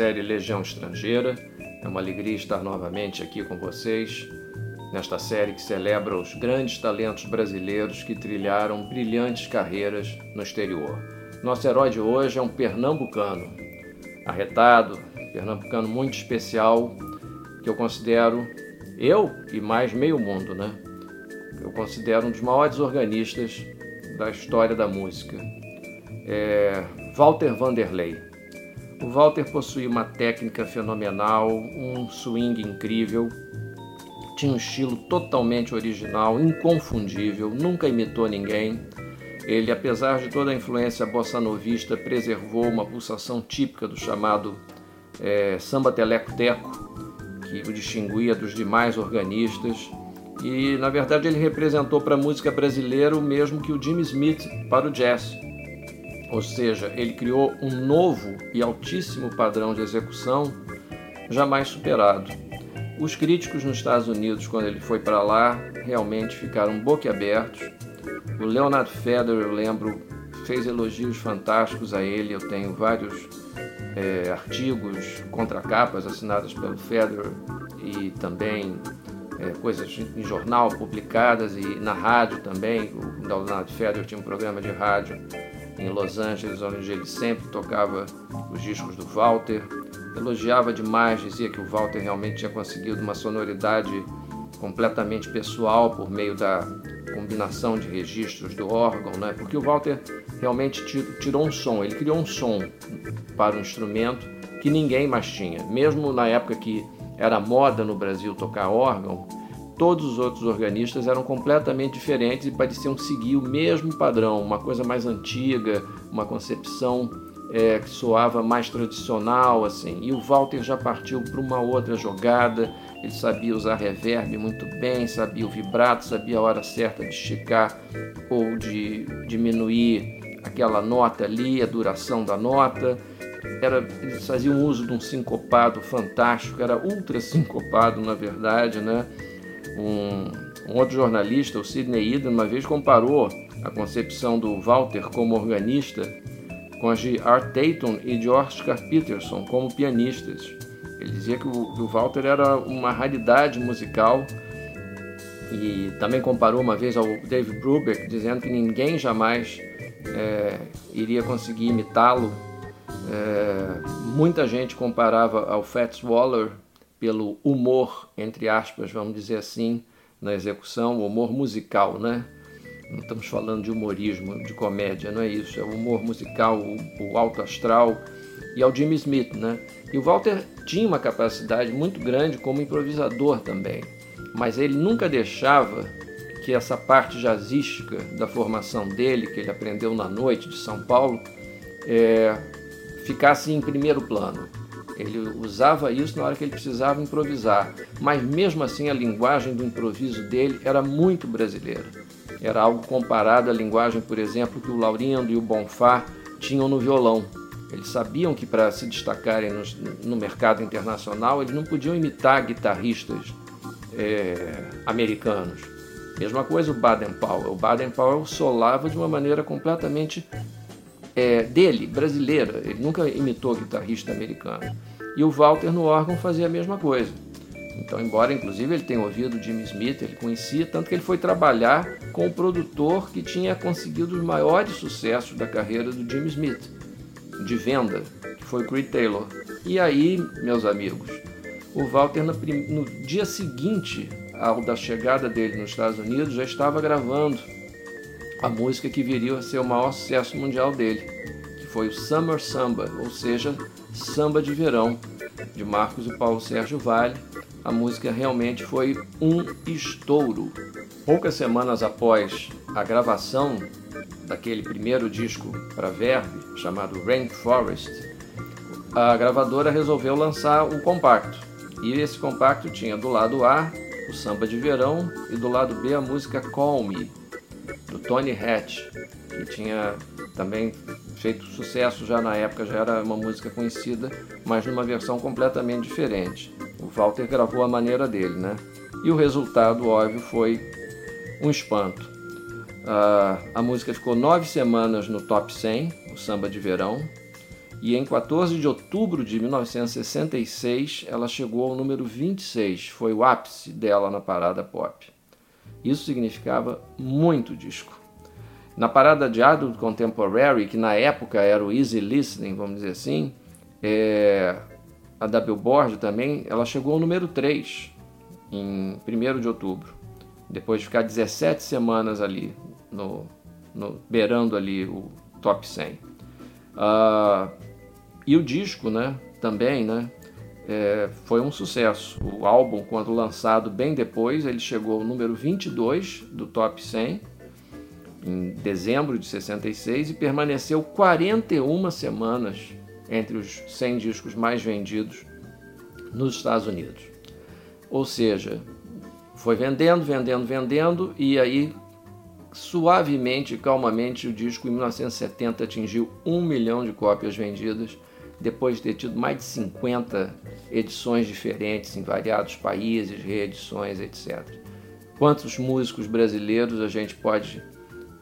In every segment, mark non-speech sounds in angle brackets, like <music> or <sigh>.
Série Legião Estrangeira. É uma alegria estar novamente aqui com vocês nesta série que celebra os grandes talentos brasileiros que trilharam brilhantes carreiras no exterior. Nosso herói de hoje é um pernambucano, arretado, pernambucano muito especial, que eu considero, eu e mais meio mundo, né? Eu considero um dos maiores organistas da história da música. É Walter Vanderlei. O Walter possuía uma técnica fenomenal, um swing incrível, tinha um estilo totalmente original, inconfundível, nunca imitou ninguém. Ele, apesar de toda a influência bossa novista, preservou uma pulsação típica do chamado é, samba teleco-teco, que o distinguia dos demais organistas. E, na verdade, ele representou para a música brasileira o mesmo que o Jimmy Smith para o jazz ou seja, ele criou um novo e altíssimo padrão de execução jamais superado. Os críticos nos Estados Unidos, quando ele foi para lá, realmente ficaram boquiabertos. O Leonard Feder, eu lembro, fez elogios fantásticos a ele. Eu tenho vários é, artigos, contracapas assinadas pelo Feder e também é, coisas em jornal publicadas e na rádio também. O Leonard Feder tinha um programa de rádio em Los Angeles, onde ele sempre tocava os discos do Walter. Elogiava demais, dizia que o Walter realmente tinha conseguido uma sonoridade completamente pessoal por meio da combinação de registros do órgão, né? porque o Walter realmente tirou um som, ele criou um som para um instrumento que ninguém mais tinha. Mesmo na época que era moda no Brasil tocar órgão, todos os outros organistas eram completamente diferentes e pareciam seguir o mesmo padrão, uma coisa mais antiga, uma concepção é, que soava mais tradicional, assim. E o Walter já partiu para uma outra jogada. Ele sabia usar reverb muito bem, sabia o vibrato, sabia a hora certa de esticar ou de diminuir aquela nota ali, a duração da nota. Era, ele fazia um uso de um sincopado fantástico, era ultra sincopado na verdade, né? Um, um outro jornalista, o Sidney Eden, uma vez comparou a concepção do Walter como organista com a de Art Tatum e de Oscar Peterson como pianistas. Ele dizia que o, que o Walter era uma raridade musical e também comparou uma vez ao Dave Brubeck, dizendo que ninguém jamais é, iria conseguir imitá-lo. É, muita gente comparava ao Fats Waller pelo humor, entre aspas, vamos dizer assim, na execução, humor musical, né? Não estamos falando de humorismo, de comédia, não é isso. É o humor musical, o, o alto astral e ao Jimmy Smith, né? E o Walter tinha uma capacidade muito grande como improvisador também, mas ele nunca deixava que essa parte jazzística da formação dele, que ele aprendeu na noite de São Paulo, é, ficasse em primeiro plano. Ele usava isso na hora que ele precisava improvisar, mas mesmo assim a linguagem do improviso dele era muito brasileira. Era algo comparado à linguagem, por exemplo, que o Laurindo e o Bonfá tinham no violão. Eles sabiam que para se destacarem no, no, mercado internacional, eles não podiam imitar guitarristas é, americanos. Mesma coisa o Baden Powell. O Baden Powell solava de uma maneira completamente é, dele, brasileira. Ele nunca imitou guitarrista americano. E o Walter no órgão fazia a mesma coisa. Então, embora inclusive ele tenha ouvido Jimmy Smith, ele conhecia, tanto que ele foi trabalhar com o produtor que tinha conseguido os maiores sucessos da carreira do Jimmy Smith, de venda, que foi o Creed Taylor. E aí, meus amigos, o Walter no, no dia seguinte ao da chegada dele nos Estados Unidos já estava gravando a música que viria a ser o maior sucesso mundial dele, que foi o Summer Samba, ou seja, Samba de Verão, de Marcos e Paulo Sérgio Vale, a música realmente foi um estouro. Poucas semanas após a gravação daquele primeiro disco para Verve, chamado Rainforest, a gravadora resolveu lançar o compacto. E esse compacto tinha do lado A o samba de verão e do lado B a música Call Me, do Tony Hatch, que tinha também feito sucesso já na época, já era uma música conhecida, mas numa versão completamente diferente. O Walter gravou a maneira dele, né? E o resultado, óbvio, foi um espanto. Uh, a música ficou nove semanas no top 100, o samba de verão, e em 14 de outubro de 1966 ela chegou ao número 26, foi o ápice dela na parada pop. Isso significava muito disco. Na parada de Adult Contemporary, que na época era o Easy Listening, vamos dizer assim, é, a da Billboard também, ela chegou ao número 3 em 1 de outubro, depois de ficar 17 semanas ali, no, no beirando ali o top 100. Uh, ah, e o disco, né, também, né, é, foi um sucesso. O álbum, quando lançado bem depois, ele chegou ao número 22 do top 100 em dezembro de 66 e permaneceu 41 semanas entre os 100 discos mais vendidos nos Estados Unidos. Ou seja, foi vendendo, vendendo, vendendo e aí suavemente, calmamente, o disco em 1970 atingiu um milhão de cópias vendidas, depois de ter tido mais de 50 edições diferentes em variados países, reedições, etc. Quantos músicos brasileiros a gente pode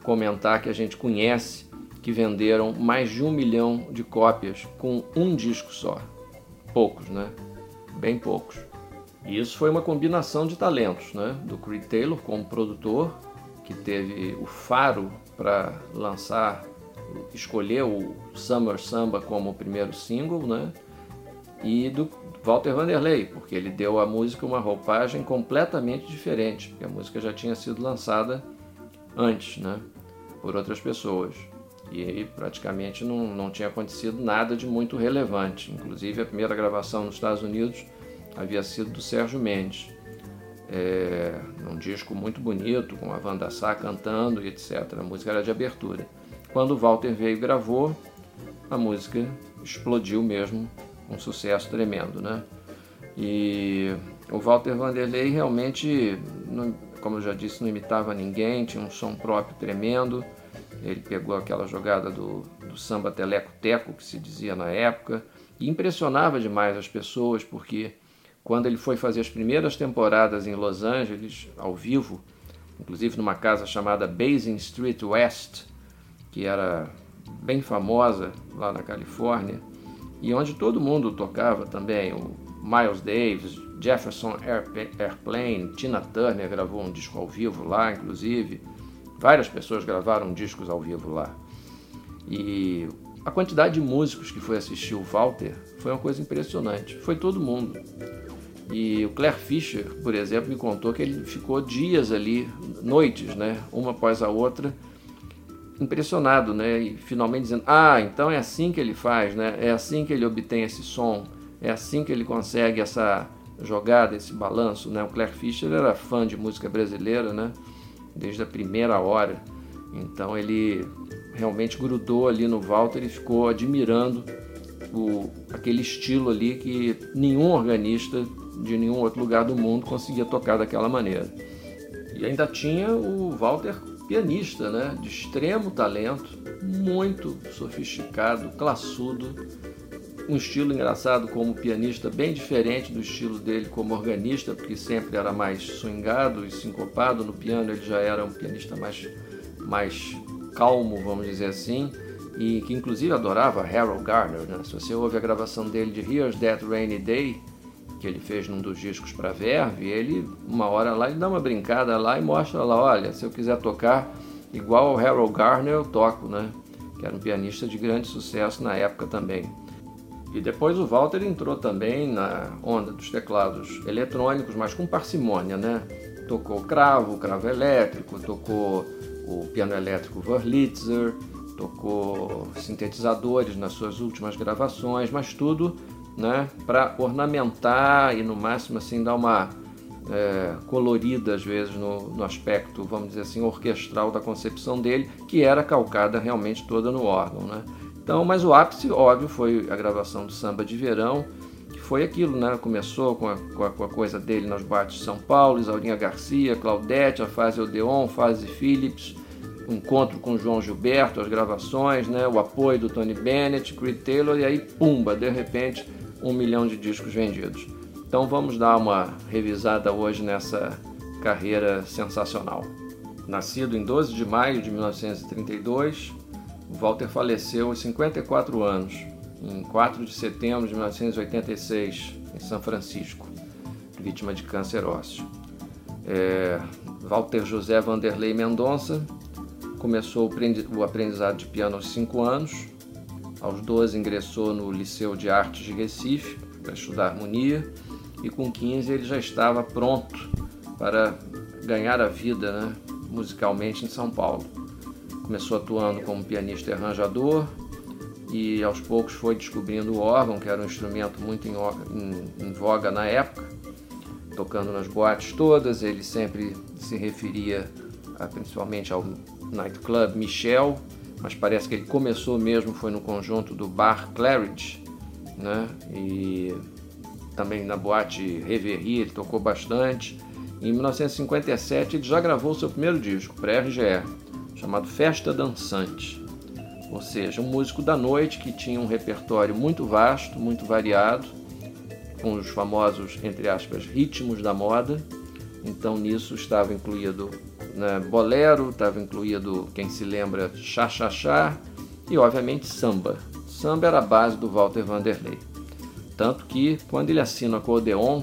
comentar que a gente conhece que venderam mais de um milhão de cópias com um disco só. Poucos, né? Bem poucos. E isso foi uma combinação de talentos, né? Do Creed Taylor como produtor, que teve o faro para lançar, escolher o Summer Samba como o primeiro single, né? E do Walter Vanderlei, porque ele deu à música uma roupagem completamente diferente, porque a música já tinha sido lançada antes, né? Por outras pessoas. E aí praticamente não, não tinha acontecido nada de muito relevante. Inclusive a primeira gravação nos Estados Unidos havia sido do Sérgio Mendes. É, num disco muito bonito, com a Wanda Sá cantando e etc. A música era de abertura. Quando Walter veio e gravou, a música explodiu mesmo, um sucesso tremendo, né? E o Walter Vanderlei realmente, como eu já disse, não imitava ninguém, tinha um som próprio tremendo. Ele pegou aquela jogada do, do samba teleco-teco, que se dizia na época, e impressionava demais as pessoas, porque quando ele foi fazer as primeiras temporadas em Los Angeles, ao vivo, inclusive numa casa chamada Basin Street West, que era bem famosa lá na Califórnia, e onde todo mundo tocava também, o Miles Davis, Jefferson Airplane, Tina Turner gravou um disco ao vivo lá, inclusive. Várias pessoas gravaram discos ao vivo lá. E a quantidade de músicos que foi assistir o Walter foi uma coisa impressionante. Foi todo mundo. E o Claire Fischer, por exemplo, me contou que ele ficou dias ali, noites, né, uma após a outra, impressionado, né, e finalmente dizendo: "Ah, então é assim que ele faz, né? É assim que ele obtém esse som, é assim que ele consegue essa jogada, esse balanço, né? O Claire Fischer era fã de música brasileira, né? desde a primeira hora. Então ele realmente grudou ali no Walter e ficou admirando o, aquele estilo ali que nenhum organista de nenhum outro lugar do mundo conseguia tocar daquela maneira. E ainda tinha o Walter pianista, né, de extremo talento, muito sofisticado, classudo, um estilo engraçado como pianista, bem diferente do estilo dele como organista, porque sempre era mais swingado e sincopado. No piano ele já era um pianista mais, mais calmo, vamos dizer assim, e que inclusive adorava Harold Garner. Né? Se você ouve a gravação dele de Here's That Rainy Day, que ele fez num dos discos para Verve, ele, uma hora lá, ele dá uma brincada lá e mostra lá, olha, se eu quiser tocar igual ao Harold Garner, eu toco, né? Que era um pianista de grande sucesso na época também. E depois o Walter entrou também na onda dos teclados eletrônicos, mas com parcimônia, né? Tocou cravo, cravo elétrico, tocou o piano elétrico Wurlitzer, tocou sintetizadores nas suas últimas gravações, mas tudo né, para ornamentar e no máximo assim dar uma é, colorida às vezes no, no, aspecto, vamos dizer assim, orquestral da concepção dele, que era calcada realmente toda no órgão, né? Então, mas o ápice, óbvio, foi a gravação do Samba de Verão, que foi aquilo, né? Começou com a, com a, com a coisa dele nas boates de São Paulo, Isaurinha Garcia, Claudete, a fase Odeon, fase Phillips, o encontro com João Gilberto, as gravações, né? O apoio do Tony Bennett, Creed Taylor, e aí, pumba, de repente, um milhão de discos vendidos. Então vamos dar uma revisada hoje nessa carreira sensacional. Nascido em 12 de maio de 1932, Walter faleceu aos 54 anos, em 4 de setembro de 1986, em São Francisco, vítima de câncer ósseo. É, Walter José Vanderlei Mendonça começou o aprendizado de piano aos 5 anos. Aos 12 ingressou no Liceu de Artes de Recife para estudar harmonia e com 15 ele já estava pronto para ganhar a vida né, musicalmente em São Paulo. Começou atuando como pianista e arranjador e aos poucos foi descobrindo o órgão, que era um instrumento muito em, em, em voga na época, tocando nas boates todas. Ele sempre se referia a, principalmente ao nightclub Michel, mas parece que ele começou mesmo foi no conjunto do Bar Claridge, né? E também na boate Reverie, ele tocou bastante. Em 1957 ele já gravou seu primeiro disco, pré-RGE, chamado Festa Dançante. Ou seja, um músico da noite que tinha um repertório muito vasto, muito variado, com os famosos, entre aspas, ritmos da moda. Então nisso estava incluído né, bolero, estava incluído, quem se lembra, chá-chá-chá e obviamente samba. Samba era a base do Walter Vanderlei. Tanto que quando ele assina com Odeon,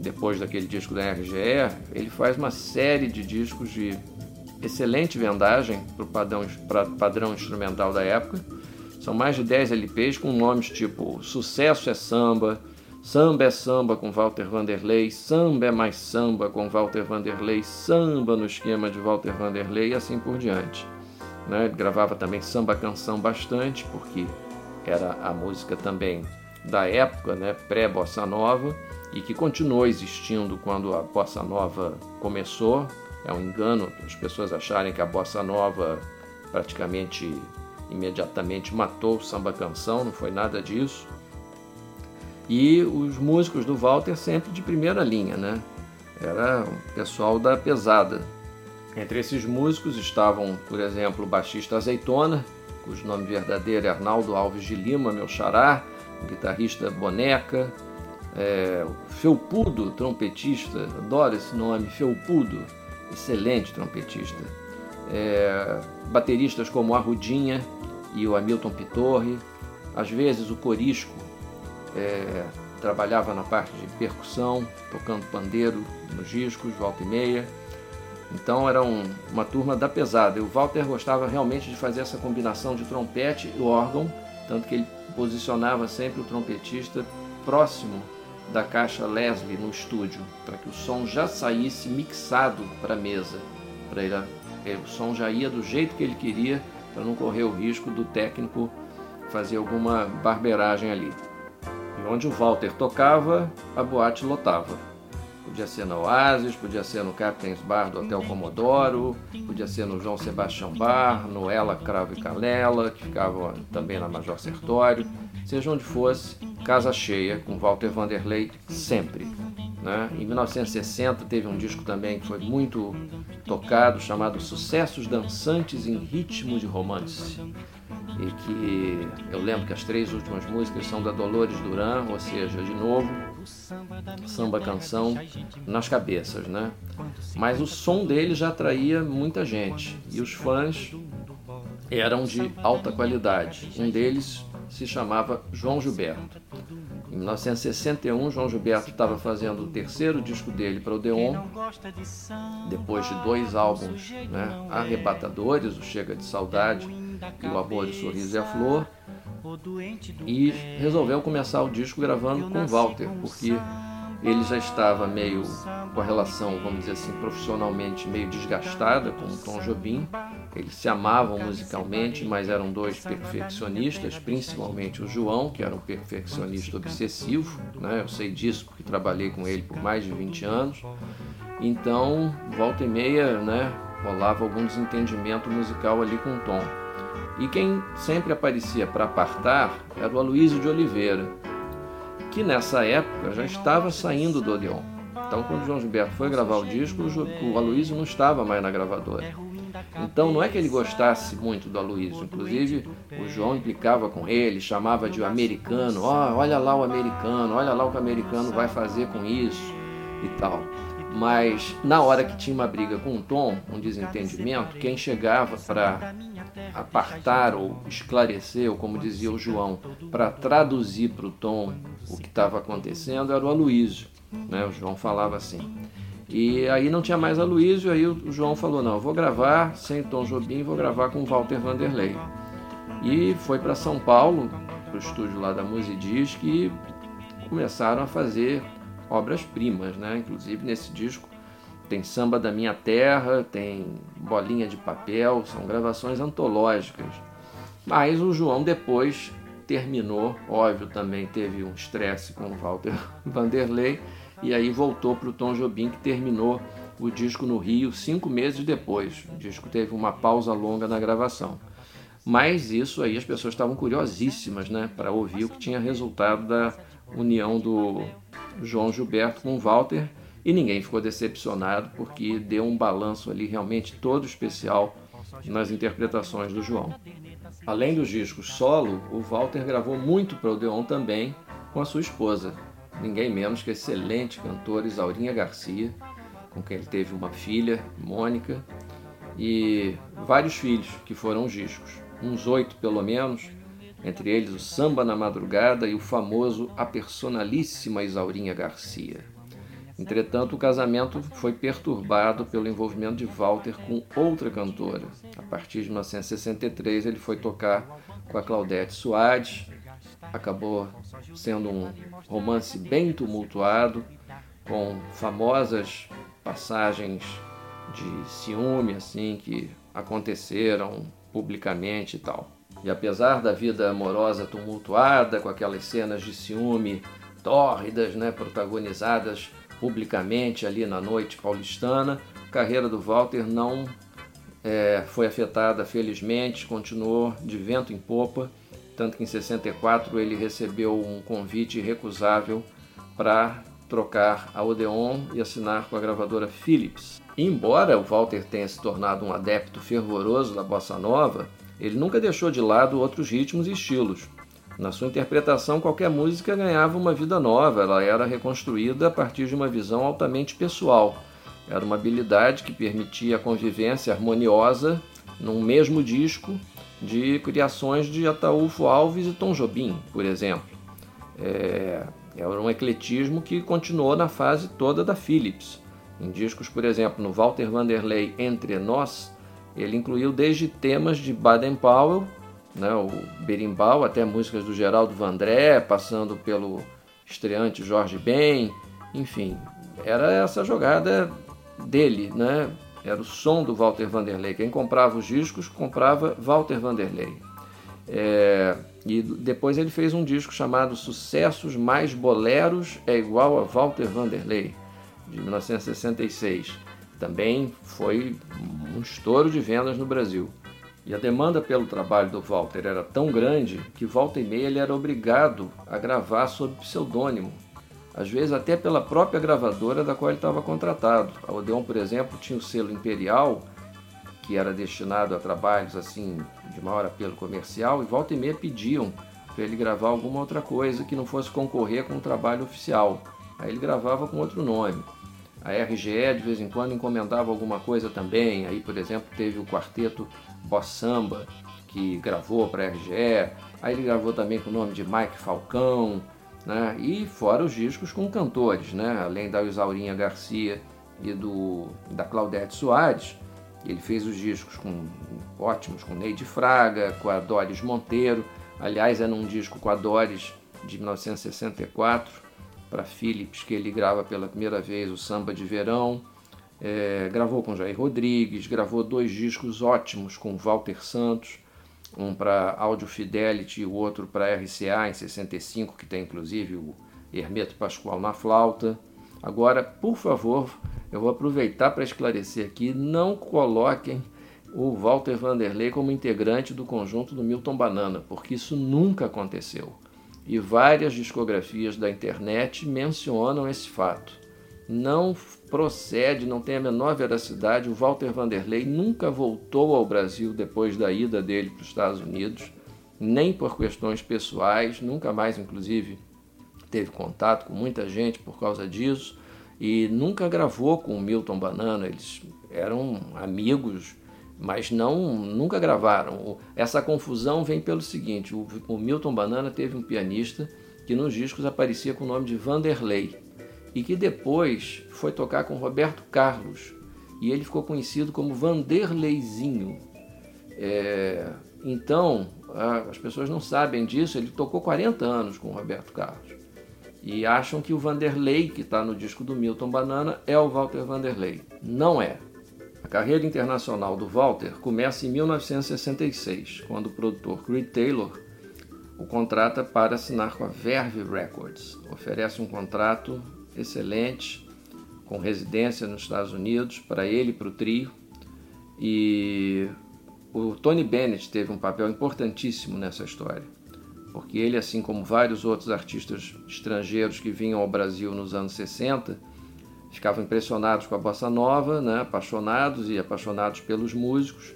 depois daquele disco da RGE, ele faz uma série de discos de excelente vendagem para o padrão, padrão instrumental da época. São mais de 10 LPs com nomes tipo Sucesso é Samba, Samba é Samba com Walter Vanderlei, Samba é mais Samba com Walter Vanderlei, Samba no esquema de Walter Vanderlei e assim por diante. Né? Ele gravava também samba canção bastante, porque era a música também da época, né, pré-bossa nova, e que continuou existindo quando a bossa nova começou. É um engano as pessoas acharem que a bossa nova praticamente imediatamente matou o samba canção, não foi nada disso. E os músicos do Walter sempre de primeira linha, né? Era o pessoal da pesada. Entre esses músicos estavam, por exemplo, o baixista Azeitona, cujo nome verdadeiro é Arnaldo Alves de Lima, meu xará, o guitarrista Boneca, é, Felpudo, trompetista, adoro esse nome, Felpudo, excelente trompetista. É, bateristas como Arrudinha e o Hamilton Pitorri, às vezes o Corisco é, trabalhava na parte de percussão, tocando pandeiro nos discos, volta e meia. Então era um, uma turma da pesada. E o Walter gostava realmente de fazer essa combinação de trompete e órgão, tanto que ele posicionava sempre o trompetista próximo da caixa Leslie no estúdio, para que o som já saísse mixado para a mesa, para ele, eh, o som já ia do jeito que ele queria, para não correr o risco do técnico fazer alguma barberagem ali. E onde o Walter tocava, a boate lotava. Podia ser no Oasis, podia ser no Captain's Bar do Hotel Comodoro, podia ser no João Sebastião Bar, no Ela Cravo e Canela, que ficava também na Major Sertório. Seja onde fosse, casa cheia com Walter Vanderlei sempre. Né? Em 1960 teve um disco também que foi muito tocado, chamado Sucessos Dançantes em Ritmo de Romance e que eu lembro que as três últimas músicas são da Dolores Duran, ou seja, de novo, samba canção nas cabeças, né? Mas o som dele já atraía muita gente e os fãs eram de alta qualidade. Um deles se chamava João Gilberto. Em 1961, João Gilberto estava fazendo o terceiro disco dele para o Deon, depois de dois álbuns né, arrebatadores, o Chega de Saudade e o Amor de Sorriso e a Flor, e resolveu começar o disco gravando com Walter, porque ele já estava meio com a relação, vamos dizer assim, profissionalmente meio desgastada com o Tom Jobim, Eles se amavam musicalmente, mas eram dois perfeccionistas, principalmente o João, que era um perfeccionista obsessivo, né? Eu sei disso porque trabalhei com ele por mais de 20 anos. Então, volta e meia, né, rolava algum desentendimento musical ali com o Tom. E quem sempre aparecia para apartar era o Aloysio de Oliveira, que nessa época já estava saindo do Odeon. Então, quando o João Gilberto foi gravar o disco, o Aloysio não estava mais na gravadora. Então, não é que ele gostasse muito do Aloysio. Inclusive, o João implicava com ele, chamava de americano. Oh, olha lá o americano, olha lá o que o americano vai fazer com isso e tal. Mas na hora que tinha uma briga com o Tom, um desentendimento, quem chegava para apartar ou esclarecer, ou como dizia o João, para traduzir para o Tom o que estava acontecendo era o Aloísio. Né? O João falava assim. E aí não tinha mais Aloísio, aí o João falou, não, vou gravar sem Tom Jobim, vou gravar com Walter Vanderlei. E foi para São Paulo, para o estúdio lá da Musidisc, e começaram a fazer obras-primas, né? Inclusive nesse disco tem Samba da Minha Terra, tem Bolinha de Papel, são gravações antológicas. Mas o João depois terminou, óbvio, também teve um estresse com o Walter <laughs> Vanderlei e aí voltou para o Tom Jobim que terminou o disco no Rio cinco meses depois. O disco teve uma pausa longa na gravação. Mas isso aí as pessoas estavam curiosíssimas, né, para ouvir o que tinha resultado da união do João Gilberto com Walter e ninguém ficou decepcionado porque deu um balanço ali realmente todo especial nas interpretações do João. Além dos discos solo, o Walter gravou muito para o Odeon também com a sua esposa, ninguém menos que a excelente cantora Isaurinha Garcia, com quem ele teve uma filha, Mônica, e vários filhos que foram os discos, uns oito pelo menos, entre eles o Samba na Madrugada e o famoso A Personalíssima Isaurinha Garcia. Entretanto, o casamento foi perturbado pelo envolvimento de Walter com outra cantora. A partir de 1963, ele foi tocar com a Claudete Soares. Acabou sendo um romance bem tumultuado, com famosas passagens de ciúme assim que aconteceram publicamente e tal. E apesar da vida amorosa tumultuada, com aquelas cenas de ciúme tórridas, né, protagonizadas publicamente ali na noite paulistana, a carreira do Walter não é, foi afetada, felizmente, continuou de vento em popa, tanto que em 64 ele recebeu um convite irrecusável para trocar a Odeon e assinar com a gravadora Philips. embora o Walter tenha se tornado um adepto fervoroso da bossa nova, ele nunca deixou de lado outros ritmos e estilos. Na sua interpretação, qualquer música ganhava uma vida nova, ela era reconstruída a partir de uma visão altamente pessoal. Era uma habilidade que permitia a convivência harmoniosa num mesmo disco de criações de Ataúfo Alves e Tom Jobim, por exemplo. É, era um ecletismo que continuou na fase toda da Philips. Em discos, por exemplo, no Walter Vanderlei Entre Nós, ele incluiu desde temas de Baden-Powell, né, o berimbau, até músicas do Geraldo Vandré, passando pelo estreante Jorge Ben, enfim, era essa jogada dele, né? Era o som do Walter Vanderlei. Quem comprava os discos comprava Walter Vanderlei. É, e depois ele fez um disco chamado Sucessos Mais Boleros é igual a Walter Vanderlei, de 1966 também foi um estouro de vendas no Brasil. E a demanda pelo trabalho do Walter era tão grande que volta e meia ele era obrigado a gravar sob pseudônimo, às vezes até pela própria gravadora da qual ele estava contratado. A Odeon, por exemplo, tinha o selo Imperial, que era destinado a trabalhos assim de maior apelo comercial, e volta e meia pediam para ele gravar alguma outra coisa que não fosse concorrer com o trabalho oficial. Aí ele gravava com outro nome. A RGE de vez em quando encomendava alguma coisa também. Aí, por exemplo, teve o quarteto Bossa Samba, que gravou para a RGE. Aí ele gravou também com o nome de Mike Falcão. Né? E fora os discos com cantores, né? além da Isaurinha Garcia e do, da Claudete Soares. Ele fez os discos com ótimos com Neide Fraga, com a Doris Monteiro. Aliás, era um disco com a Doris de 1964 para Philips, que ele grava pela primeira vez o Samba de Verão. é, gravou com Jair Rodrigues, gravou dois discos ótimos com Walter Santos, um para Audio Fidelity e o outro para RCA em 65, que tem inclusive o Hermeto Pascoal na flauta. Agora, por favor, eu vou aproveitar para esclarecer aqui, não coloquem o Walter Vanderlei como integrante do conjunto do Milton Banana, porque isso nunca aconteceu. E várias discografias da internet mencionam esse fato. Não procede, não tem a menor veracidade. O Walter Vanderlei nunca voltou ao Brasil depois da ida dele para os Estados Unidos, nem por questões pessoais, nunca mais, inclusive, teve contato com muita gente por causa disso e nunca gravou com o Milton Banana. Eles eram amigos, mas não nunca gravaram. Essa confusão vem pelo seguinte: o, o Milton Banana teve um pianista que nos discos aparecia com o nome de Vanderlei e que depois foi tocar com Roberto Carlos e ele ficou conhecido como Vanderleizinho. É, então, as pessoas não sabem disso, ele tocou 40 anos com Roberto Carlos e acham que o Vanderlei, que está no disco do Milton Banana, é o Walter Vanderlei. Não é. A carreira internacional do Walter começa em 1966, quando o produtor Creed Taylor o contrata para assinar com a Verve Records. Oferece um contrato excelente, com residência nos Estados Unidos, para ele e para o trio. E o Tony Bennett teve um papel importantíssimo nessa história, porque ele, assim como vários outros artistas estrangeiros que vinham ao Brasil nos anos 60, ficavam impressionados com a bossa nova, né, apaixonados e apaixonados pelos músicos.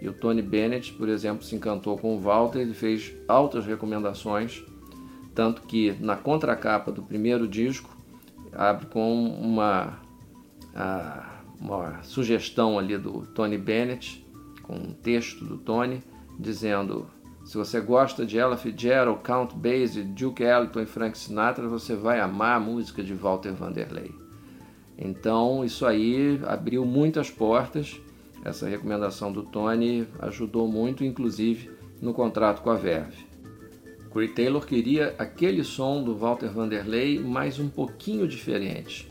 E o Tony Bennett, por exemplo, se encantou com o Walter, ele fez altas recomendações, tanto que na contracapa do primeiro disco abre com uma, uma sugestão ali do Tony Bennett, com um texto do Tony, dizendo se você gosta de Ella Fitzgerald, Count Basie, Duke Ellington e Frank Sinatra, você vai amar a música de Walter Vanderlei. Então isso aí abriu muitas portas. Essa recomendação do Tony ajudou muito, inclusive, no contrato com a Verve. Corey Taylor queria aquele som do Walter Vanderlei, mas um pouquinho diferente.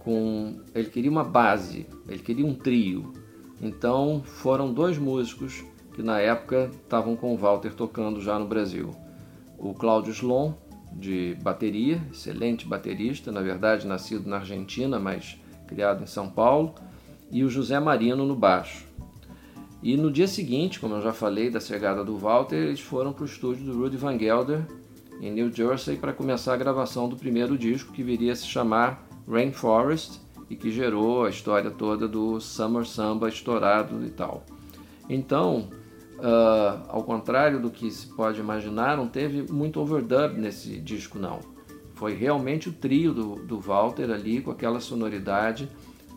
Com, ele queria uma base, ele queria um trio. Então foram dois músicos que na época estavam com o Walter tocando já no Brasil. O Cláudio Slon, de bateria, excelente baterista, na verdade nascido na Argentina, mas criado em São Paulo, e o José Marino no baixo. E no dia seguinte, como eu já falei da chegada do Walter, eles foram para o estúdio do Rudy Van Gelder, em New Jersey, para começar a gravação do primeiro disco, que viria a se chamar Rainforest, e que gerou a história toda do Summer Samba estourado e tal. Então, uh, ao contrário do que se pode imaginar, não teve muito overdub nesse disco, não. Foi realmente o trio do, do Walter ali, com aquela sonoridade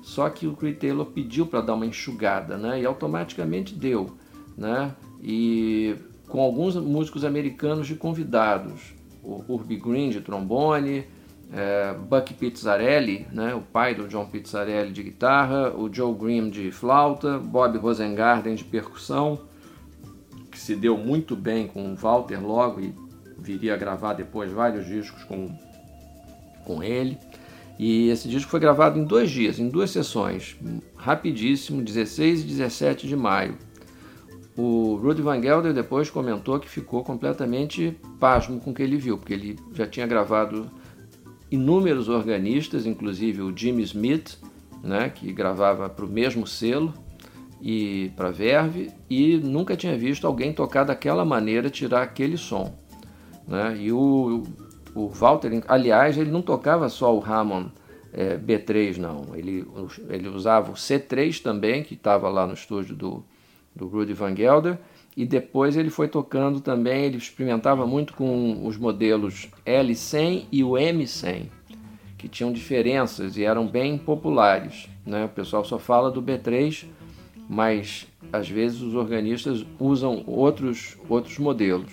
só que o Creed Taylor pediu para dar uma enxugada, né? E automaticamente deu, né? E com alguns músicos americanos de convidados, o Urbi Green de trombone, é, Buck Pizzarelli, né, o pai do John Pizzarelli de guitarra, o Joe Grimm de flauta, Bob Rosengarten de percussão, que se deu muito bem com o Walter logo e viria a gravar depois vários discos com, com ele. E esse disco foi gravado em dois dias, em duas sessões, rapidíssimo, 16 e 17 de maio. O Rudy Van Gelder depois comentou que ficou completamente pasmo com o que ele viu, porque ele já tinha gravado inúmeros organistas, inclusive o Jimmy Smith, né, que gravava para o mesmo selo e para Verve, e nunca tinha visto alguém tocar daquela maneira, tirar aquele som. Né? E o o Walter, aliás, ele não tocava só o Hammond é, B3, não. Ele, ele usava o C3 também, que estava lá no estúdio do, do Rudy Van Gelder, e depois ele foi tocando também, ele experimentava muito com os modelos L100 e o M100, que tinham diferenças e eram bem populares. Né? O pessoal só fala do B3, mas às vezes os organistas usam outros, outros modelos.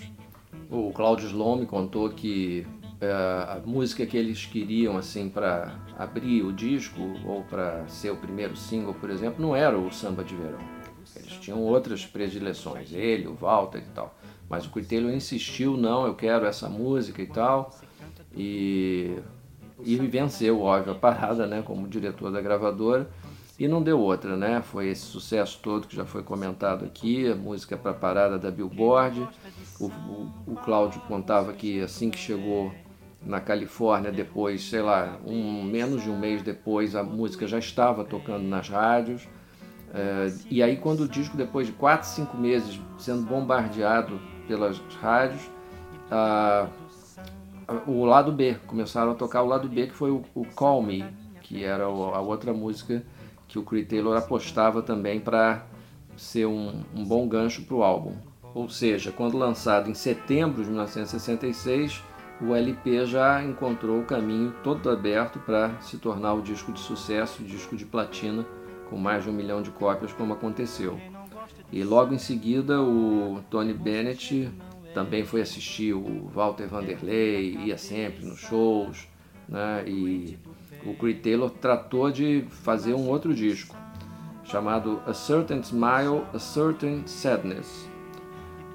O Claudio Slom contou que é, a música que eles queriam assim para abrir o disco ou para ser o primeiro single, por exemplo, não era o Samba de Verão. Eles tinham outras predileções, ele, o Walter e tal. Mas o Cuitelho insistiu, não, eu quero essa música e tal. E, e venceu, óbvio, a parada, né, como diretor da gravadora. E não deu outra, né? Foi esse sucesso todo que já foi comentado aqui, a música para parada da Billboard. O, o, o Cláudio contava que assim que chegou na Califórnia, depois, sei lá, um, menos de um mês depois, a música já estava tocando nas rádios. É, e aí, quando o disco, depois de 4, 5 meses sendo bombardeado pelas rádios, a, o lado B, começaram a tocar o lado B, que foi o, o Call Me, que era a outra música que o Creed Taylor apostava também para ser um, um bom gancho para o álbum. Ou seja, quando lançado em setembro de 1966, o LP já encontrou o caminho todo aberto para se tornar o disco de sucesso, o disco de platina, com mais de um milhão de cópias, como aconteceu. E logo em seguida, o Tony Bennett também foi assistir o Walter Vanderlei, ia sempre nos shows, né? e o Creed Taylor tratou de fazer um outro disco, chamado A Certain Smile, A Certain Sadness.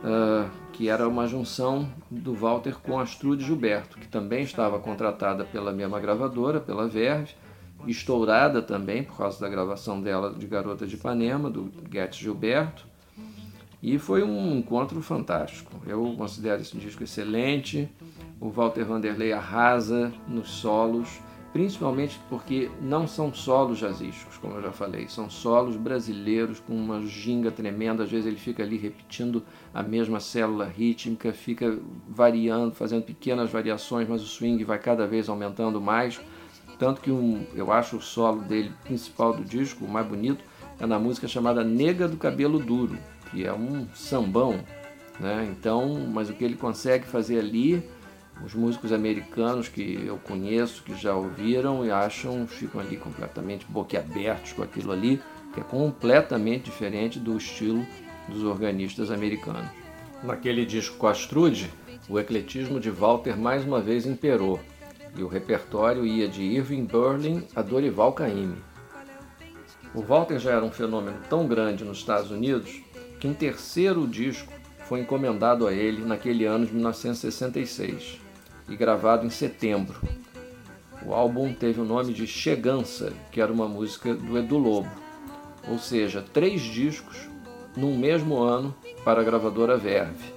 Uh, que era uma junção do Walter com a Astrude Gilberto, que também estava contratada pela mesma gravadora, pela Verve, estourada também por causa da gravação dela de Garota de Ipanema, do Getz Gilberto. E foi um encontro fantástico. Eu considero esse disco excelente. O Walter Vanderlei arrasa nos solos principalmente porque não são solos jazzísticos, como eu já falei, são solos brasileiros com uma ginga tremenda, às vezes ele fica ali repetindo a mesma célula rítmica, fica variando, fazendo pequenas variações, mas o swing vai cada vez aumentando mais, tanto que um, eu acho o solo dele principal do disco, o mais bonito, é na música chamada Nega do Cabelo Duro, que é um sambão, né? Então, mas o que ele consegue fazer ali os músicos americanos que eu conheço, que já ouviram e acham, ficam ali completamente boquiabertos com aquilo ali, que é completamente diferente do estilo dos organistas americanos. Naquele disco com Astrude, o ecletismo de Walter mais uma vez imperou, e o repertório ia de Irving Berlin a Dorival Caymmi. O Walter já era um fenômeno tão grande nos Estados Unidos que um terceiro disco foi encomendado a ele naquele ano de 1966 e gravado em setembro. O álbum teve o nome de Chegança, que era uma música do Edu Lobo, ou seja, três discos num mesmo ano para a gravadora Verve.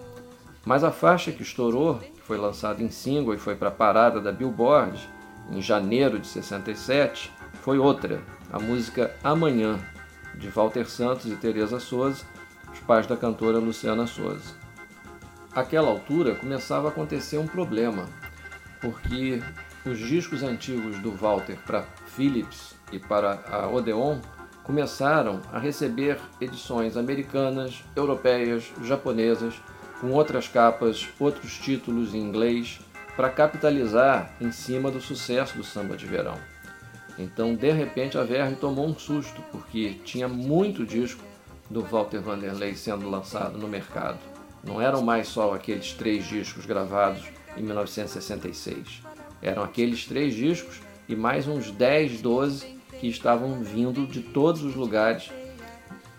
Mas a faixa que estourou, que foi lançada em single e foi para a parada da Billboard em janeiro de 67, foi outra, a música Amanhã, de Walter Santos e Teresa Souza, os pais da cantora Luciana Souza. Àquela altura começava a acontecer um problema porque os discos antigos do Walter para Philips e para a Odeon começaram a receber edições americanas, europeias, japonesas, com outras capas, outros títulos em inglês, para capitalizar em cima do sucesso do samba de verão. Então, de repente, a Verve tomou um susto, porque tinha muito disco do Walter Vanderlei sendo lançado no mercado. Não eram mais só aqueles três discos gravados em 1966. Eram aqueles três discos e mais uns 10, 12 que estavam vindo de todos os lugares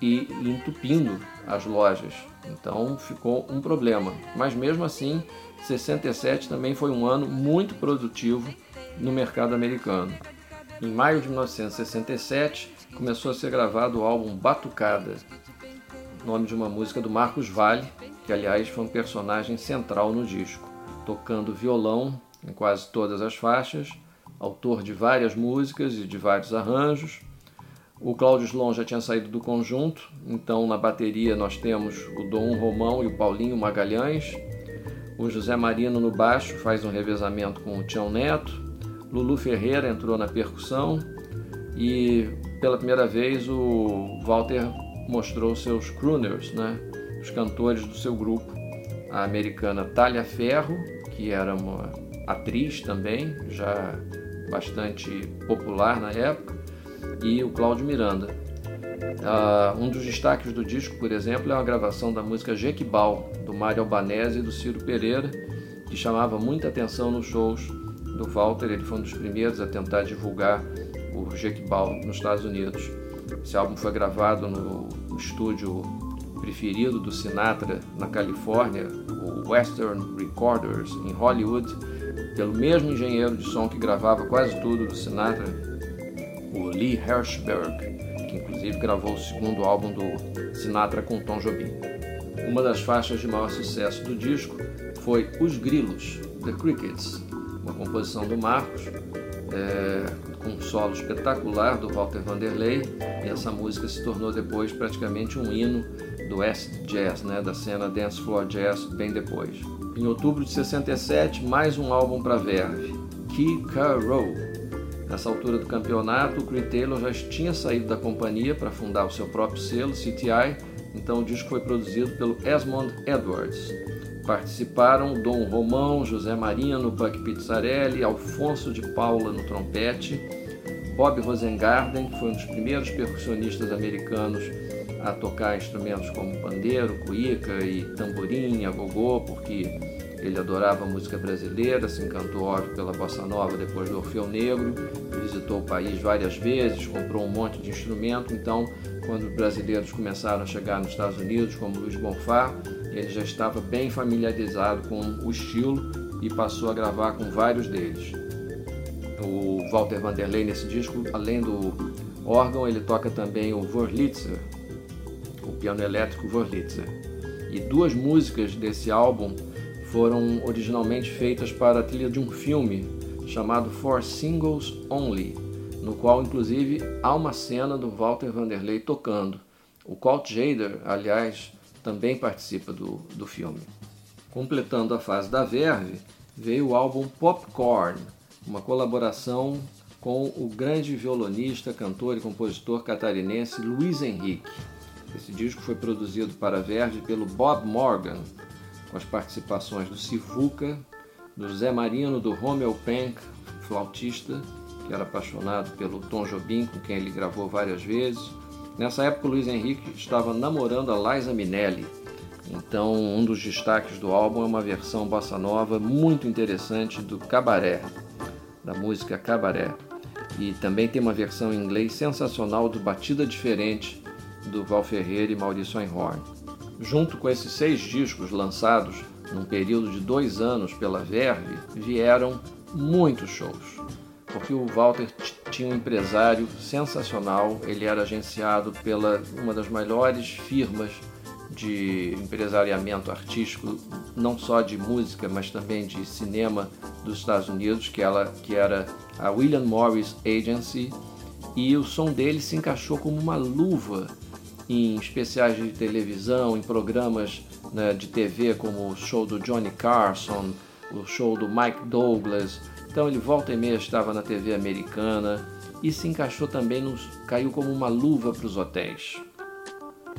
e entupindo as lojas. Então ficou um problema. Mas mesmo assim, 67 também foi um ano muito produtivo no mercado americano. Em maio de 1967 começou a ser gravado o álbum Batucada, nome de uma música do Marcos Valle, que aliás foi um personagem central no disco tocando violão em quase todas as faixas, autor de várias músicas e de vários arranjos. O Cláudio Slon já tinha saído do conjunto, então na bateria nós temos o Dom Romão e o Paulinho Magalhães. O José Marino no baixo faz um revezamento com o Tião Neto. Lulu Ferreira entrou na percussão e pela primeira vez o Walter mostrou seus crooners, né? Os cantores do seu grupo, a americana Talia Ferro que era uma atriz também, já bastante popular na época, e o Cláudio Miranda. Uh, um dos destaques do disco, por exemplo, é uma gravação da música Jequibal, do Mário Albanese e do Ciro Pereira, que chamava muita atenção nos shows do Walter. Ele foi um dos primeiros a tentar divulgar o Jequibal nos Estados Unidos. Esse álbum foi gravado no estúdio preferido do Sinatra na Califórnia, o Western Recorders, em Hollywood, pelo mesmo engenheiro de som que gravava quase tudo do Sinatra, o Lee Herschberg. que inclusive gravou o segundo álbum do Sinatra com Tom Jobim. Uma das faixas de maior sucesso do disco foi Os Grilos, The Crickets, uma composição do Marcos, é, com um solo espetacular do Walter Vanderlei, e essa música se tornou depois praticamente um hino do acid jazz, né, da cena dance floor jazz, bem depois. Em outubro de 67, mais um álbum para Verve, Key Row. Nessa altura do campeonato, o Creed Taylor já tinha saído da companhia para fundar o seu próprio selo, CTI, então o disco foi produzido pelo Esmond Edwards. Participaram Dom Romão, José Marino, Buck Pizzarelli, Alfonso de Paula no trompete, Bob Rosengarten, que foi um dos primeiros percussionistas americanos a tocar instrumentos como pandeiro, cuíca e tamborim, agogô, porque ele adorava música brasileira, se encantou óbvio pela bossa nova depois do Orfeu Negro, visitou o país várias vezes, comprou um monte de instrumento, então quando os brasileiros começaram a chegar nos Estados Unidos, como Luiz Bonfá, ele já estava bem familiarizado com o estilo e passou a gravar com vários deles. O Walter Vanderlei nesse disco, além do órgão, ele toca também o Wurlitzer, o piano elétrico Wurlitzer. E duas músicas desse álbum foram originalmente feitas para a trilha de um filme chamado For Singles Only, no qual inclusive há uma cena do Walter Vanderlei tocando. O Colt Jader, aliás, também participa do, do filme. Completando a fase da Verve, veio o álbum Popcorn, uma colaboração com o grande violonista, cantor e compositor catarinense Luiz Henrique. Esse disco foi produzido para a Verve pelo Bob Morgan, com as participações do Sivuca, do Zé Marino, do Romeo Penck, flautista, que era apaixonado pelo Tom Jobim, com quem ele gravou várias vezes, Nessa época, o Luiz Henrique estava namorando a Liza Minelli. Então, um dos destaques do álbum é uma versão bossa nova muito interessante do Cabaré, da música Cabaré. E também tem uma versão em inglês sensacional do Batida Diferente, do Val Ferreira e Maurício Einhorn. Junto com esses seis discos lançados num período de dois anos pela Verve, vieram muitos shows porque o Walter tinha um empresário sensacional, ele era agenciado pela uma das maiores firmas de empresariamento artístico, não só de música, mas também de cinema dos Estados Unidos, que, ela, que era a William Morris Agency, e o som dele se encaixou como uma luva em especiais de televisão, em programas né, de TV como o show do Johnny Carson, o show do Mike Douglas, então ele volta e meia estava na TV americana e se encaixou também, nos, caiu como uma luva para os hotéis.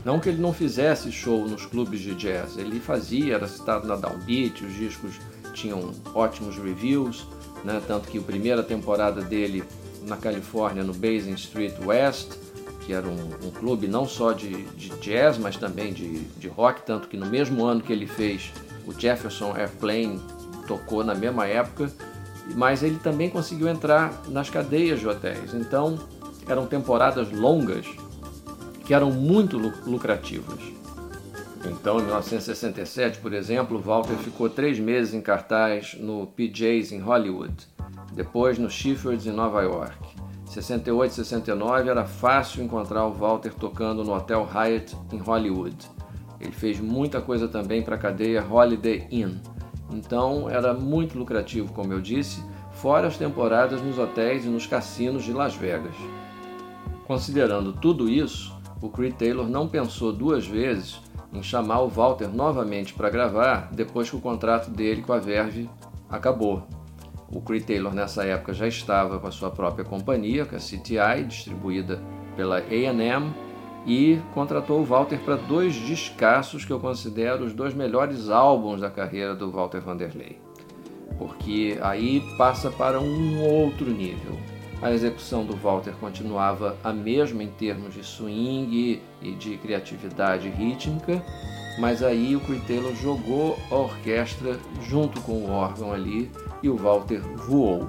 Não que ele não fizesse show nos clubes de jazz, ele fazia, era citado na Downbeat, os discos tinham ótimos reviews, né? tanto que a primeira temporada dele na Califórnia, no Basin Street West, que era um, um clube não só de, de, jazz, mas também de, de rock, tanto que no mesmo ano que ele fez o Jefferson Airplane tocou na mesma época mas ele também conseguiu entrar nas cadeias de hotéis. Então, eram temporadas longas que eram muito lucrativas. Então, em 1967, por exemplo, Walter ficou três meses em cartaz no PJs em Hollywood, depois no Shepherds em Nova York. 68 e 69 era fácil encontrar o Walter tocando no Hotel Hyatt em Hollywood. Ele fez muita coisa também para a cadeia Holiday Inn. Então era muito lucrativo, como eu disse, fora as temporadas nos hotéis e nos cassinos de Las Vegas. Considerando tudo isso, o Creed Taylor não pensou duas vezes em chamar o Walter novamente para gravar depois que o contrato dele com a Verve acabou. O Creed Taylor nessa época já estava com a sua própria companhia, com a CTI, distribuída pela A&M, e contratou o Walter para dois descassos que eu considero os dois melhores álbuns da carreira do Walter Vanderlei, porque aí passa para um outro nível. A execução do Walter continuava a mesma em termos de swing e de criatividade rítmica, mas aí o Creed Taylor jogou a orquestra junto com o órgão ali e o Walter voou.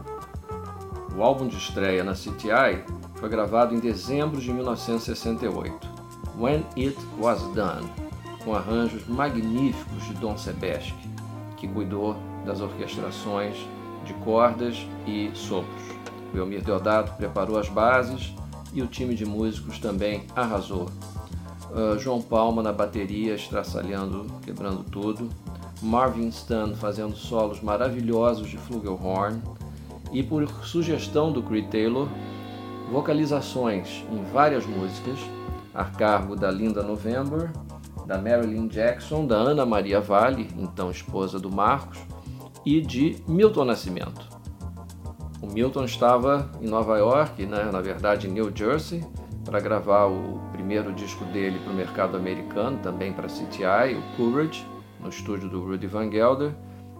O álbum de estreia na CTI foi gravado em dezembro de 1968, When It Was Done, com arranjos magníficos de Don Sebesque, que cuidou das orquestrações de cordas e sopros. O Elmir Deodato preparou as bases e o time de músicos também arrasou. Uh, João Palma na bateria, estraçalhando, quebrando tudo. Marvin Stan fazendo solos maravilhosos de flugelhorn. E por sugestão do Creed Taylor, vocalizações em várias músicas, a cargo da Linda November, da Marilyn Jackson, da Ana Maria Vale, então esposa do Marcos, e de Milton Nascimento. O Milton estava em Nova York, né, na verdade em New Jersey, para gravar o primeiro disco dele para o mercado americano, também para CTI, o Courage, no estúdio do Rudy Van Gelder.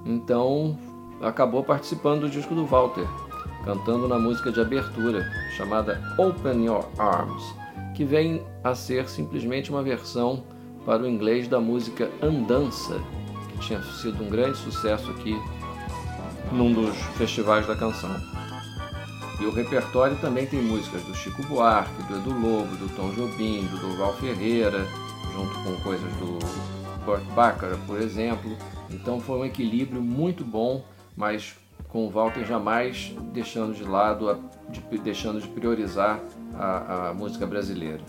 Então acabou participando do disco do Walter, cantando na música de abertura, chamada Open Your Arms, que vem a ser simplesmente uma versão para o inglês da música Andança, que tinha sido um grande sucesso aqui num dos festivais da canção. E o repertório também tem músicas do Chico Buarque, do Edu Lobo, do Tom Jobim, do Durval Ferreira, junto com coisas do Burt Bacharach, por exemplo. Então foi um equilíbrio muito bom, mas com o Walter jamais deixando de lado, de, deixando de priorizar a, a música brasileira.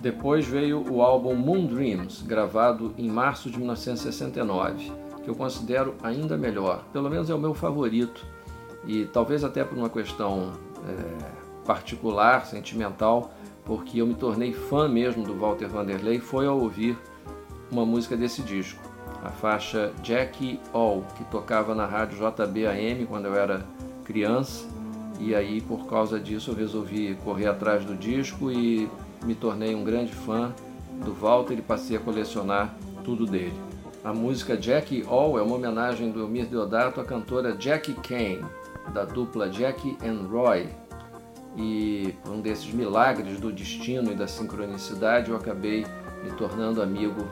Depois veio o álbum Moon Dreams, gravado em março de 1969, que eu considero ainda melhor, pelo menos é o meu favorito, e talvez até por uma questão é, particular, sentimental, porque eu me tornei fã mesmo do Walter Vanderlei foi ao ouvir uma música desse disco, a faixa Jackie All, que tocava na rádio JBAM quando eu era criança, e aí por causa disso eu resolvi correr atrás do disco e me tornei um grande fã do Walter e passei a colecionar tudo dele. A música Jackie All é uma homenagem do Elmir Deodato à cantora Jackie Kane, da dupla Jackie and Roy. E por um desses milagres do destino e da sincronicidade, eu acabei me tornando amigo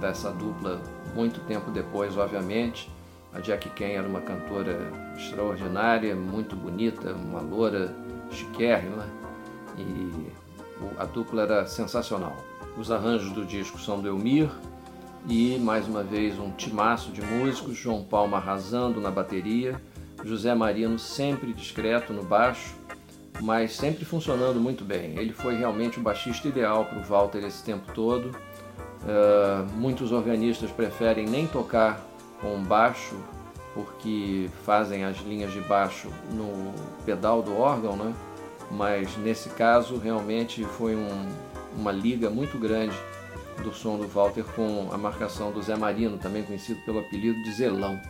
dessa dupla muito tempo depois, obviamente. A Jackie Kane era uma cantora extraordinária, muito bonita, uma loura chiquérrima e a dupla era sensacional. Os arranjos do disco são do Elmir e, mais uma vez, um timaço de músicos, João Palma arrasando na bateria, José Marino sempre discreto no baixo, mas sempre funcionando muito bem. Ele foi realmente o baixista ideal para o Walter esse tempo todo. Uh, muitos organistas preferem nem tocar com baixo porque fazem as linhas de baixo no pedal do órgão, né? mas nesse caso realmente foi um, uma liga muito grande do som do Walter com a marcação do Zé Marino, também conhecido pelo apelido de Zelão.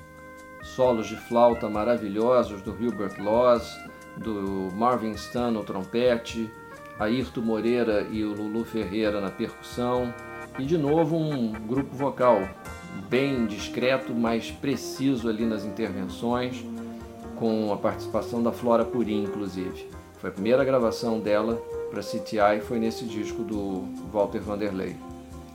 Solos de flauta maravilhosos do Hilbert Laws, do Marvin Stan no trompete, Ayrton Moreira e o Lulu Ferreira na percussão, e de novo um grupo vocal bem discreto, mas preciso ali nas intervenções, com a participação da Flora Purim, inclusive. Foi a primeira gravação dela para CTI foi nesse disco do Walter Vanderlei.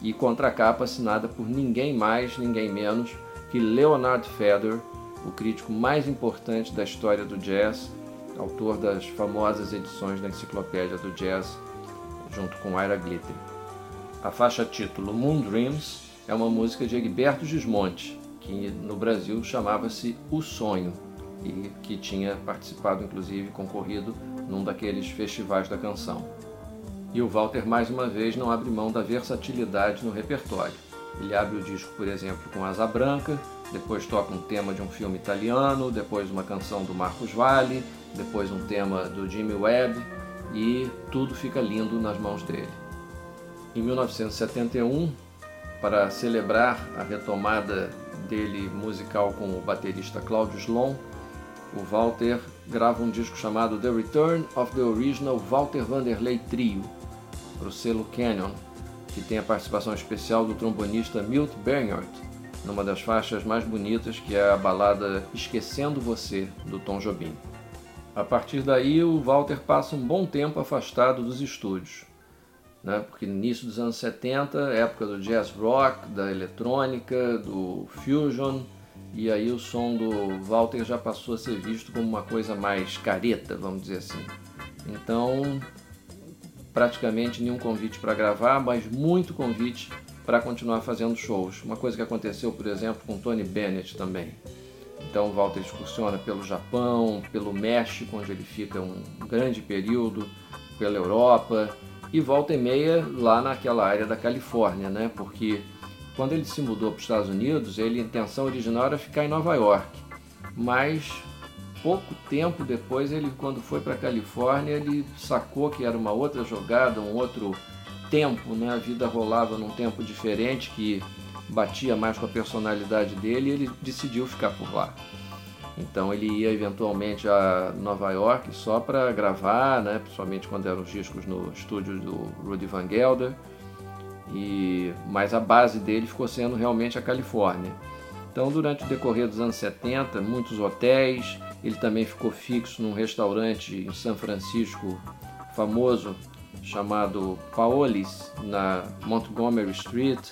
E contracapa assinada por ninguém mais, ninguém menos que Leonard Feather, o crítico mais importante da história do jazz, autor das famosas edições da Enciclopédia do Jazz, junto com Ira Glitter. A faixa título Moon Dreams é uma música de Egberto Gismonte, que no Brasil chamava-se O Sonho, e que tinha participado, inclusive, concorrido num daqueles festivais da canção. E o Walter, mais uma vez, não abre mão da versatilidade no repertório. Ele abre o disco, por exemplo, com Asa Branca, depois toca um tema de um filme italiano, depois uma canção do Marcos Valle, depois um tema do Jimmy Webb e tudo fica lindo nas mãos dele. Em 1971, para celebrar a retomada dele musical com o baterista Claudio Slon, o Walter grava um disco chamado The Return of the Original Walter Vanderlei Trio, para o selo Canyon, que tem a participação especial do trombonista Milt Bernhardt, numa das faixas mais bonitas que é a balada Esquecendo Você, do Tom Jobim. A partir daí, o Walter passa um bom tempo afastado dos estúdios, né? porque no início dos anos 70, época do jazz rock, da eletrônica, do fusion, e aí o som do Walter já passou a ser visto como uma coisa mais careta, vamos dizer assim. Então, praticamente nenhum convite para gravar, mas muito convite para continuar fazendo shows. Uma coisa que aconteceu, por exemplo, com Tony Bennett também. Então, o Walter excursiona pelo Japão, pelo México, onde ele fica um grande período, pela Europa e volta e meia lá naquela área da Califórnia, né? Porque quando ele se mudou para os Estados Unidos, ele, a intenção original era ficar em Nova York, mas pouco tempo depois, ele quando foi para a Califórnia, ele sacou que era uma outra jogada, um outro tempo, né? A vida rolava num tempo diferente que batia mais com a personalidade dele e ele decidiu ficar por lá. Então ele ia eventualmente a Nova York só para gravar, né, principalmente quando eram os discos no estúdio do Rudy Van Gelder. E mas a base dele ficou sendo realmente a Califórnia. Então, durante o decorrer dos anos 70, muitos hotéis, ele também ficou fixo num restaurante em São Francisco famoso chamado Paolis, na Montgomery Street,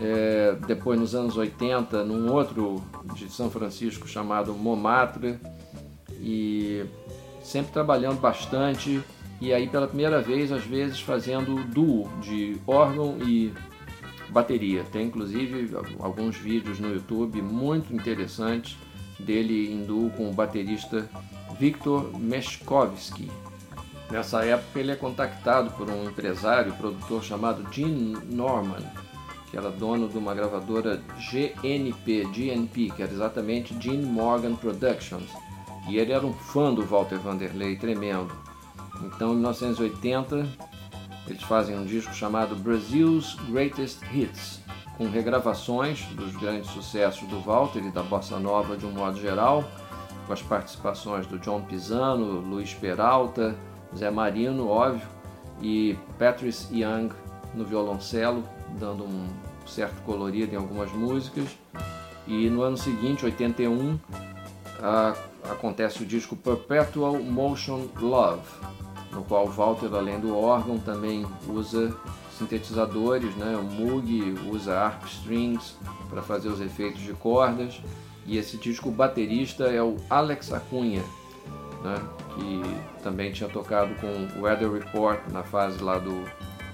é, depois, nos anos 80, num outro de São Francisco chamado Montmartre, e sempre trabalhando bastante. E aí, pela primeira vez, às vezes fazendo duo de órgão e bateria. Tem inclusive alguns vídeos no YouTube muito interessantes dele em duo com o baterista Viktor Meshkovsky. Nessa época ele é contactado por um empresário, produtor chamado Gene Norman, que era dono de uma gravadora GNP, GNP, que era exatamente Gene Morgan Productions. E ele era um fã do Walter Vanderlei, tremendo. Então, em 1980, eles fazem um disco chamado Brazil's Greatest Hits, com regravações dos grandes sucessos do Walter e da bossa nova de um modo geral, com as participações do John Pisano, Luiz Peralta, Zé Marino, óbvio, e Patrice Young no violoncelo, dando um certo colorido em algumas músicas. E no ano seguinte, 81, a, acontece o disco Perpetual Motion Love, no qual Walter, além do órgão, também usa sintetizadores, né? o Moog usa harp strings para fazer os efeitos de cordas. E esse disco baterista é o Alex Acunha, né? que também tinha tocado com o Weather Report na fase lá do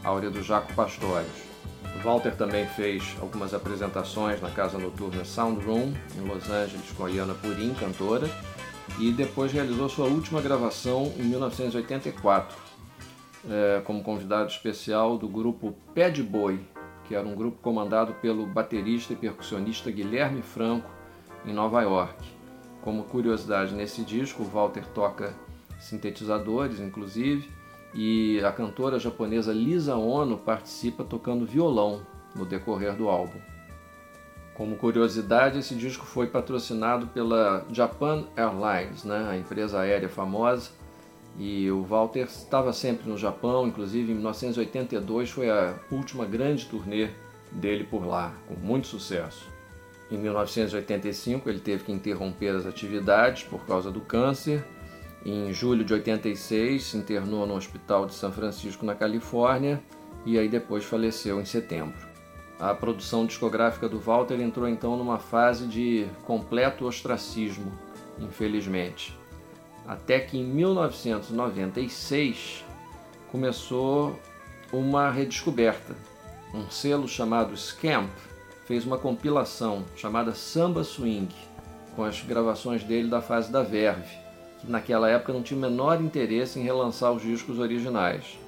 Áurea do Jaco Pastores. Walter também fez algumas apresentações na casa noturna Sound Room, em Los Angeles, com a Iana Purim, cantora, e depois realizou sua última gravação em 1984, é, como convidado especial do grupo Pé de Boi, que era um grupo comandado pelo baterista e percussionista Guilherme Franco, em Nova York. Como curiosidade, nesse disco, Walter toca sintetizadores, inclusive, e a cantora japonesa Lisa Ono participa tocando violão no decorrer do álbum. Como curiosidade, esse disco foi patrocinado pela Japan Airlines, né, a empresa aérea famosa, e o Walter estava sempre no Japão, inclusive em 1982 foi a última grande turnê dele por lá, com muito sucesso. Em 1985 ele teve que interromper as atividades por causa do câncer em julho de 86, se internou no Hospital de São Francisco, na Califórnia, e aí depois faleceu em setembro. A produção discográfica do Walter entrou então numa fase de completo ostracismo, infelizmente. Até que em 1996 começou uma redescoberta. Um selo chamado Scamp fez uma compilação chamada Samba Swing, com as gravações dele da fase da Verve naquela época não tinha o menor interesse em relançar os discos originais.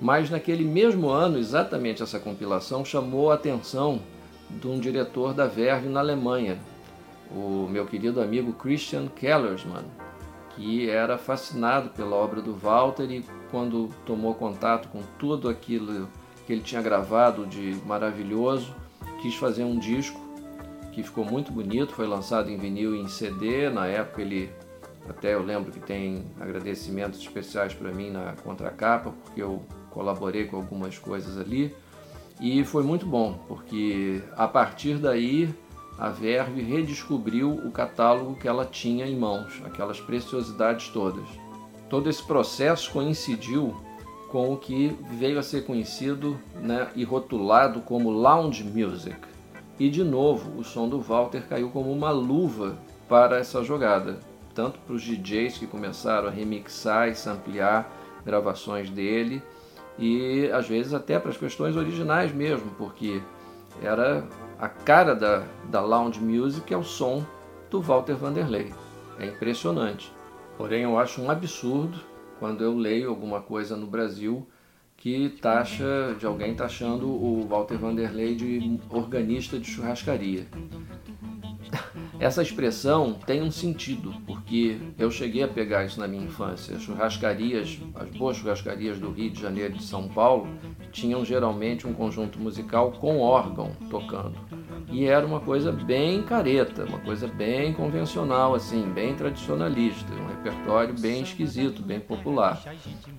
Mas naquele mesmo ano, exatamente essa compilação chamou a atenção de um diretor da Verve na Alemanha, o meu querido amigo Christian Kellersmann, que era fascinado pela obra do Walter e quando tomou contato com tudo aquilo que ele tinha gravado de maravilhoso, quis fazer um disco que ficou muito bonito, foi lançado em vinil e em CD, na época ele até eu lembro que tem agradecimentos especiais para mim na contracapa, porque eu colaborei com algumas coisas ali. E foi muito bom, porque a partir daí a Verve redescobriu o catálogo que ela tinha em mãos, aquelas preciosidades todas. Todo esse processo coincidiu com o que veio a ser conhecido né, e rotulado como lounge music. E de novo, o som do Walter caiu como uma luva para essa jogada tanto para os DJs que começaram a remixar e samplear gravações dele, e às vezes até para as questões originais mesmo, porque era a cara da, da lounge music é o som do Walter Vanderlei. É impressionante. Porém, eu acho um absurdo quando eu leio alguma coisa no Brasil que taxa, de alguém taxando o Walter Vanderlei de organista de churrascaria. Essa expressão tem um sentido, porque eu cheguei a pegar isso na minha infância. As churrascarias, as boas churrascarias do Rio de Janeiro e de São Paulo, tinham geralmente um conjunto musical com órgão tocando. E era uma coisa bem careta, uma coisa bem convencional, assim, bem tradicionalista, um repertório bem esquisito, bem popular.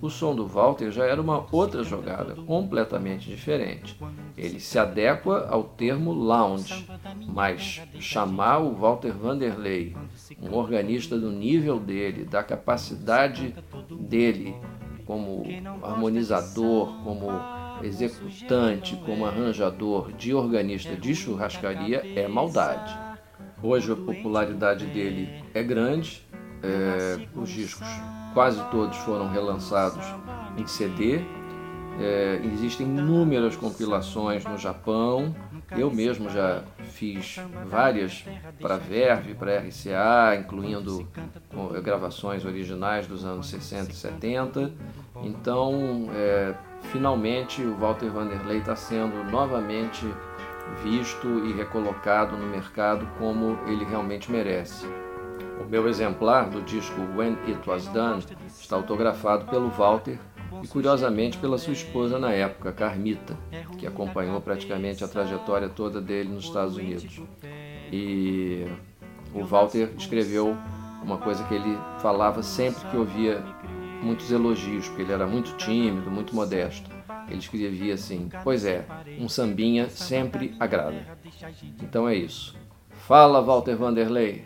O som do Walter já era uma outra jogada, completamente diferente. Ele se adequa ao termo lounge, mas chamar o Walter Vanderlei, um organista do nível dele, da capacidade dele como harmonizador, como executante, como arranjador de organista de churrascaria é maldade. Hoje a popularidade dele é grande, é, os discos quase todos foram relançados em CD, é, existem inúmeras compilações no Japão. Eu mesmo já fiz várias para Verve, para RCA, incluindo gravações originais dos anos 60 e 70. Então, é, finalmente o Walter Vanderlei está sendo novamente visto e recolocado no mercado como ele realmente merece. O meu exemplar do disco When It Was Done está autografado pelo Walter e curiosamente pela sua esposa na época, Carmita, que acompanhou praticamente a trajetória toda dele nos Estados Unidos. E o Walter escreveu uma coisa que ele falava sempre que ouvia muitos elogios, porque ele era muito tímido, muito modesto. Ele escrevia assim: Pois é, um sambinha sempre agrada. Então é isso. Fala, Walter Vanderlei.